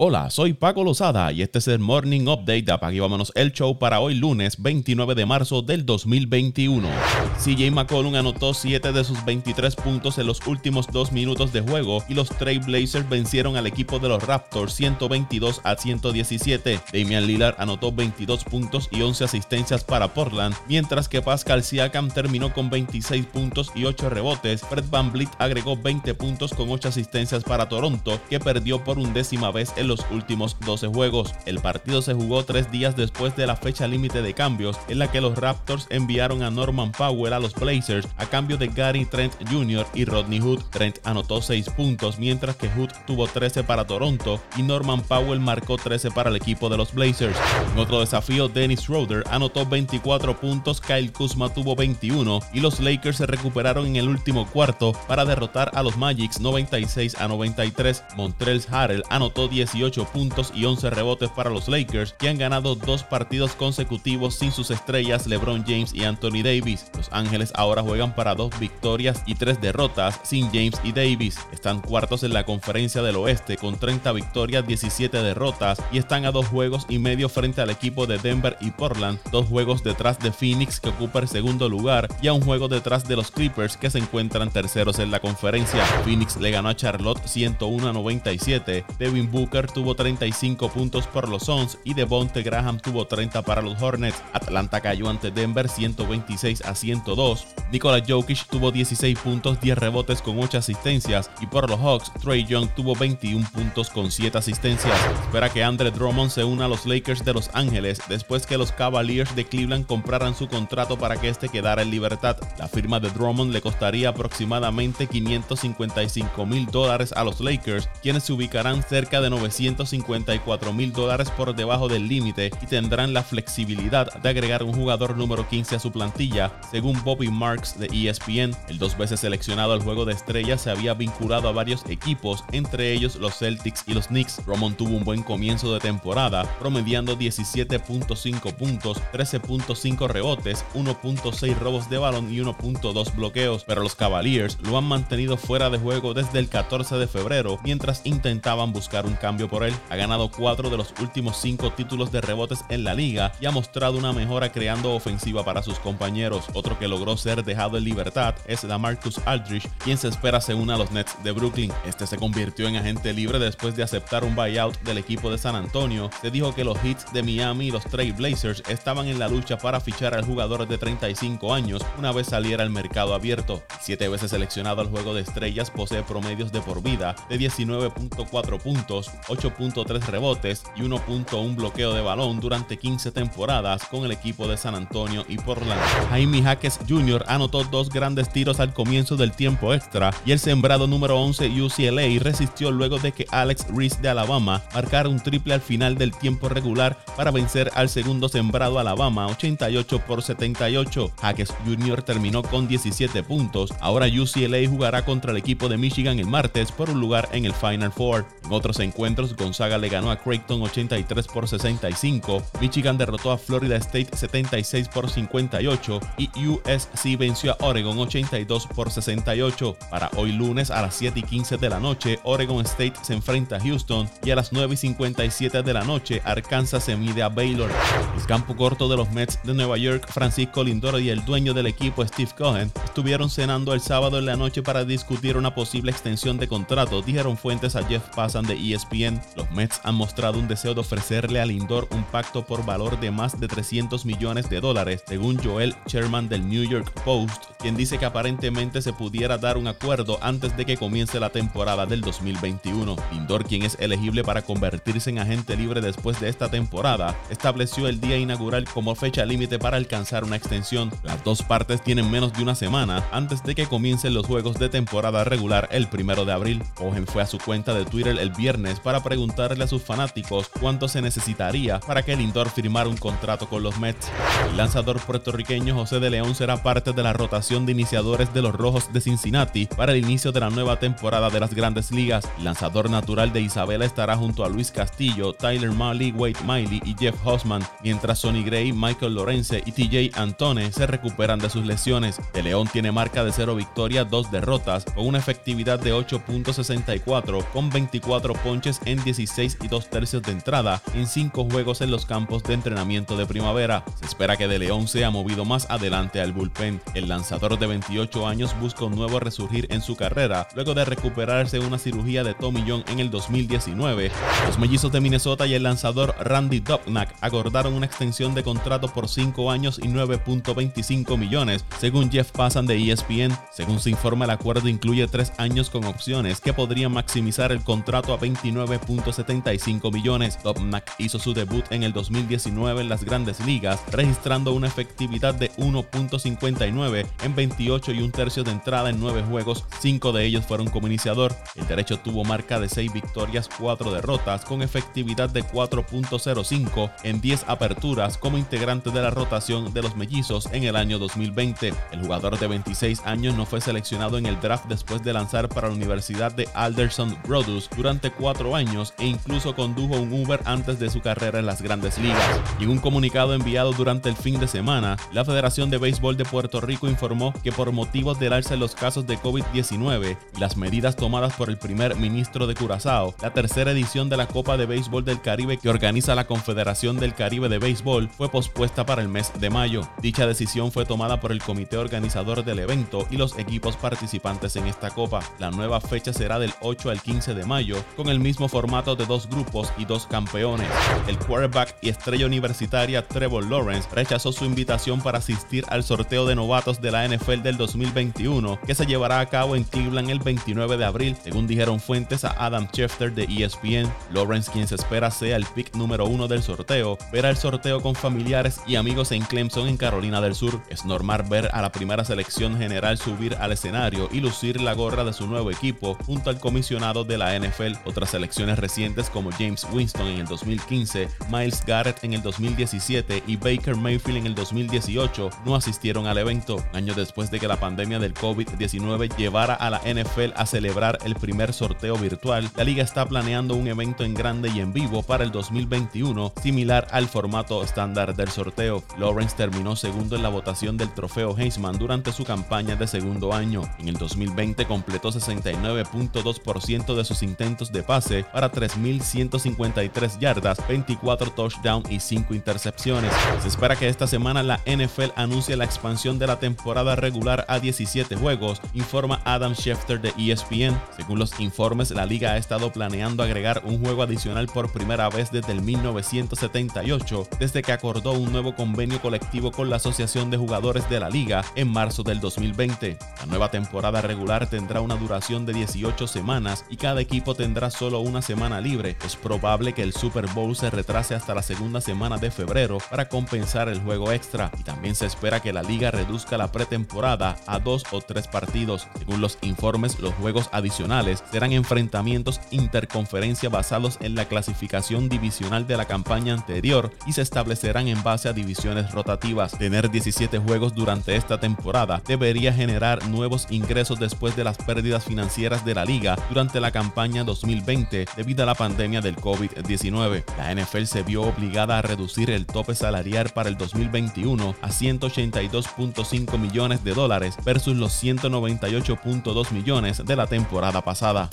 Hola, soy Paco Lozada y este es el Morning Update de Apague Vámonos el Show para hoy lunes 29 de marzo del 2021. CJ McCollum anotó 7 de sus 23 puntos en los últimos 2 minutos de juego y los Trailblazers vencieron al equipo de los Raptors 122 a 117. Damian Lillard anotó 22 puntos y 11 asistencias para Portland, mientras que Pascal Siakam terminó con 26 puntos y 8 rebotes. Fred Van Vliet agregó 20 puntos con 8 asistencias para Toronto, que perdió por undécima vez el los últimos 12 juegos. El partido se jugó tres días después de la fecha límite de cambios en la que los Raptors enviaron a Norman Powell a los Blazers a cambio de Gary Trent Jr. y Rodney Hood. Trent anotó 6 puntos mientras que Hood tuvo 13 para Toronto y Norman Powell marcó 13 para el equipo de los Blazers. En otro desafío, Dennis Schroeder anotó 24 puntos, Kyle Kuzma tuvo 21 y los Lakers se recuperaron en el último cuarto para derrotar a los Magics 96 a 93. Montrells Harrell anotó 18 puntos y 11 rebotes para los Lakers, que han ganado dos partidos consecutivos sin sus estrellas LeBron James y Anthony Davis. Los Ángeles ahora juegan para dos victorias y tres derrotas sin James y Davis. Están cuartos en la conferencia del oeste con 30 victorias, 17 derrotas y están a dos juegos y medio frente al equipo de Denver y Portland, dos juegos detrás de Phoenix que ocupa el segundo lugar y a un juego detrás de los Clippers que se encuentran terceros en la conferencia. Phoenix le ganó a Charlotte 101 a 97, Devin Booker tuvo 35 puntos por los Suns y Devonte Graham tuvo 30 para los Hornets. Atlanta cayó ante Denver 126 a 102. Nikola Jokic tuvo 16 puntos, 10 rebotes con 8 asistencias y por los Hawks, Trey Young tuvo 21 puntos con 7 asistencias. Espera que Andre Drummond se una a los Lakers de Los Ángeles después que los Cavaliers de Cleveland compraran su contrato para que este quedara en libertad. La firma de Drummond le costaría aproximadamente 555 mil dólares a los Lakers, quienes se ubicarán cerca de 900 154 mil dólares por debajo del límite y tendrán la flexibilidad de agregar un jugador número 15 a su plantilla, según Bobby Marks de ESPN. El dos veces seleccionado al juego de estrellas se había vinculado a varios equipos, entre ellos los Celtics y los Knicks. Roman tuvo un buen comienzo de temporada, promediando 17.5 puntos, 13.5 rebotes, 1.6 robos de balón y 1.2 bloqueos, pero los Cavaliers lo han mantenido fuera de juego desde el 14 de febrero mientras intentaban buscar un cambio por él. Ha ganado cuatro de los últimos cinco títulos de rebotes en la liga y ha mostrado una mejora creando ofensiva para sus compañeros. Otro que logró ser dejado en libertad es Marcus Aldridge, quien se espera se una a los Nets de Brooklyn. Este se convirtió en agente libre después de aceptar un buyout del equipo de San Antonio. Se dijo que los Hits de Miami y los Trail Blazers estaban en la lucha para fichar al jugador de 35 años una vez saliera al mercado abierto. Siete veces seleccionado al juego de estrellas, posee promedios de por vida de 19.4 puntos, 8.3 rebotes y 1.1 bloqueo de balón durante 15 temporadas con el equipo de San Antonio y Portland. Jaime Jaques Jr. anotó dos grandes tiros al comienzo del tiempo extra y el sembrado número 11 UCLA resistió luego de que Alex Reese de Alabama marcara un triple al final del tiempo regular para vencer al segundo sembrado Alabama 88 por 78. Jaques Jr. terminó con 17 puntos. Ahora UCLA jugará contra el equipo de Michigan el martes por un lugar en el Final Four. En otros encuentros Gonzaga le ganó a Creighton 83 por 65, Michigan derrotó a Florida State 76 por 58 y USC venció a Oregon 82 por 68. Para hoy lunes a las 7 y 15 de la noche, Oregon State se enfrenta a Houston y a las 9 y 57 de la noche, Arkansas se mide a Baylor. El campo corto de los Mets de Nueva York, Francisco Lindoro y el dueño del equipo Steve Cohen estuvieron cenando el sábado en la noche para discutir una posible extensión de contrato, dijeron fuentes a Jeff Passan de ESPN los Mets han mostrado un deseo de ofrecerle a Lindor un pacto por valor de más de 300 millones de dólares, según Joel Sherman del New York Post, quien dice que aparentemente se pudiera dar un acuerdo antes de que comience la temporada del 2021. Lindor, quien es elegible para convertirse en agente libre después de esta temporada, estableció el día inaugural como fecha límite para alcanzar una extensión. Las dos partes tienen menos de una semana antes de que comiencen los juegos de temporada regular el primero de abril. Cohen fue a su cuenta de Twitter el viernes para preguntarle a sus fanáticos cuánto se necesitaría para que Lindor firmara un contrato con los Mets. El lanzador puertorriqueño José de León será parte de la rotación de iniciadores de los Rojos de Cincinnati para el inicio de la nueva temporada de las Grandes Ligas. El lanzador natural de Isabela estará junto a Luis Castillo, Tyler Malley, Wade Miley y Jeff Hossman, mientras Sonny Gray, Michael Lorenze y TJ Antone se recuperan de sus lesiones. De León tiene marca de 0 victorias, 2 derrotas, con una efectividad de 8.64 con 24 ponches en 16 y 2 tercios de entrada en 5 juegos en los campos de entrenamiento de primavera. Se espera que De León sea movido más adelante al bullpen. El lanzador de 28 años busca un nuevo resurgir en su carrera luego de recuperarse una cirugía de Tommy John en el 2019. Los mellizos de Minnesota y el lanzador Randy Dobnak acordaron una extensión de contrato por 5 años y 9.25 millones, según Jeff Passan de ESPN. Según se informa, el acuerdo incluye 3 años con opciones que podrían maximizar el contrato a 29.75 millones. Dobnak hizo su debut en el 2019 en las grandes ligas, registrando una efectividad de 1.59 en 28 y un tercio de entrada en 9 juegos, 5 de ellos fueron como iniciador. El derecho tuvo marca de 6 victorias, 4 derrotas, con efectividad de 4.05 en 10 aperturas como integrante de la rotación de los mellizos en el año 2020. El jugador de 26 años no fue seleccionado en el draft después de lanzar para la Universidad de Alderson Brothers durante 4 años e incluso condujo un Uber antes de su carrera en las grandes ligas. Y en un comunicado enviado durante el fin de semana, la Federación de Béisbol de Puerto Rico informó que por motivos del alza en los casos de COVID-19 y las medidas tomadas por el primer ministro de Curazao, la tercera edición de la Copa de Béisbol del Caribe que organiza la Confederación del Caribe de Béisbol fue pospuesta para el mes de mayo. Dicha decisión fue tomada por el comité organizador del evento y los equipos participantes en esta copa. La nueva fecha será del 8 al 15 de mayo, con el mismo formato de dos grupos y dos campeones. El quarterback y estrella universitaria Trevor Lawrence rechazó su invitación para asistir al sorteo de novatos de la NFL del 2021, que se llevará a cabo en Cleveland el 29 de abril, según dijeron fuentes a Adam Schefter de ESPN. Lawrence, quien se espera sea el pick número uno del sorteo, verá el sorteo con familiares y amigos en Clemson, en Carolina del Sur. Es normal ver a la primera selección general subir al escenario y lucir la gorra de su nuevo equipo junto al comisionado de la NFL. Otras selecciones recientes como James Winston en el 2015, Miles Garrett en el 2017 y Baker Mayfield en el 2018 no asistieron al evento, años después de que la pandemia del COVID-19 llevara a la NFL a celebrar el primer sorteo virtual. La liga está planeando un evento en grande y en vivo para el 2021, similar al formato estándar del sorteo. Lawrence terminó segundo en la votación del trofeo Heisman durante su campaña de segundo año. En el 2020 completó 69.2% de sus intentos de pase para 3.153 yardas, 24 touchdowns y 5 intercepciones. Se espera que esta semana la NFL anuncie la expansión de la temporada regular a 17 juegos, informa Adam Schefter de ESPN. Según los informes, la liga ha estado planeando agregar un juego adicional por primera vez desde el 1978, desde que acordó un nuevo convenio colectivo con la Asociación de Jugadores de la Liga en marzo del 2020. La nueva temporada regular tendrá una duración de 18 semanas y cada equipo tendrá solo una semana libre. Es probable que el Super Bowl se retrase hasta la segunda semana de febrero para compensar el juego extra y también se espera que la liga reduzca la pretemporada a dos o tres partidos. Según los informes, los juegos adicionales serán enfrentamientos interconferencia basados en la clasificación divisional de la campaña anterior y se establecerán en base a divisiones rotativas. Tener 17 juegos durante esta temporada debería generar nuevos ingresos después de las pérdidas financieras de la liga durante la campaña 2020 debido a la pandemia del COVID-19. La NFL se vio obligada a reducir el tope salarial para el 2021 a 182.5 millones de dólares versus los 198.2 millones de la temporada pasada.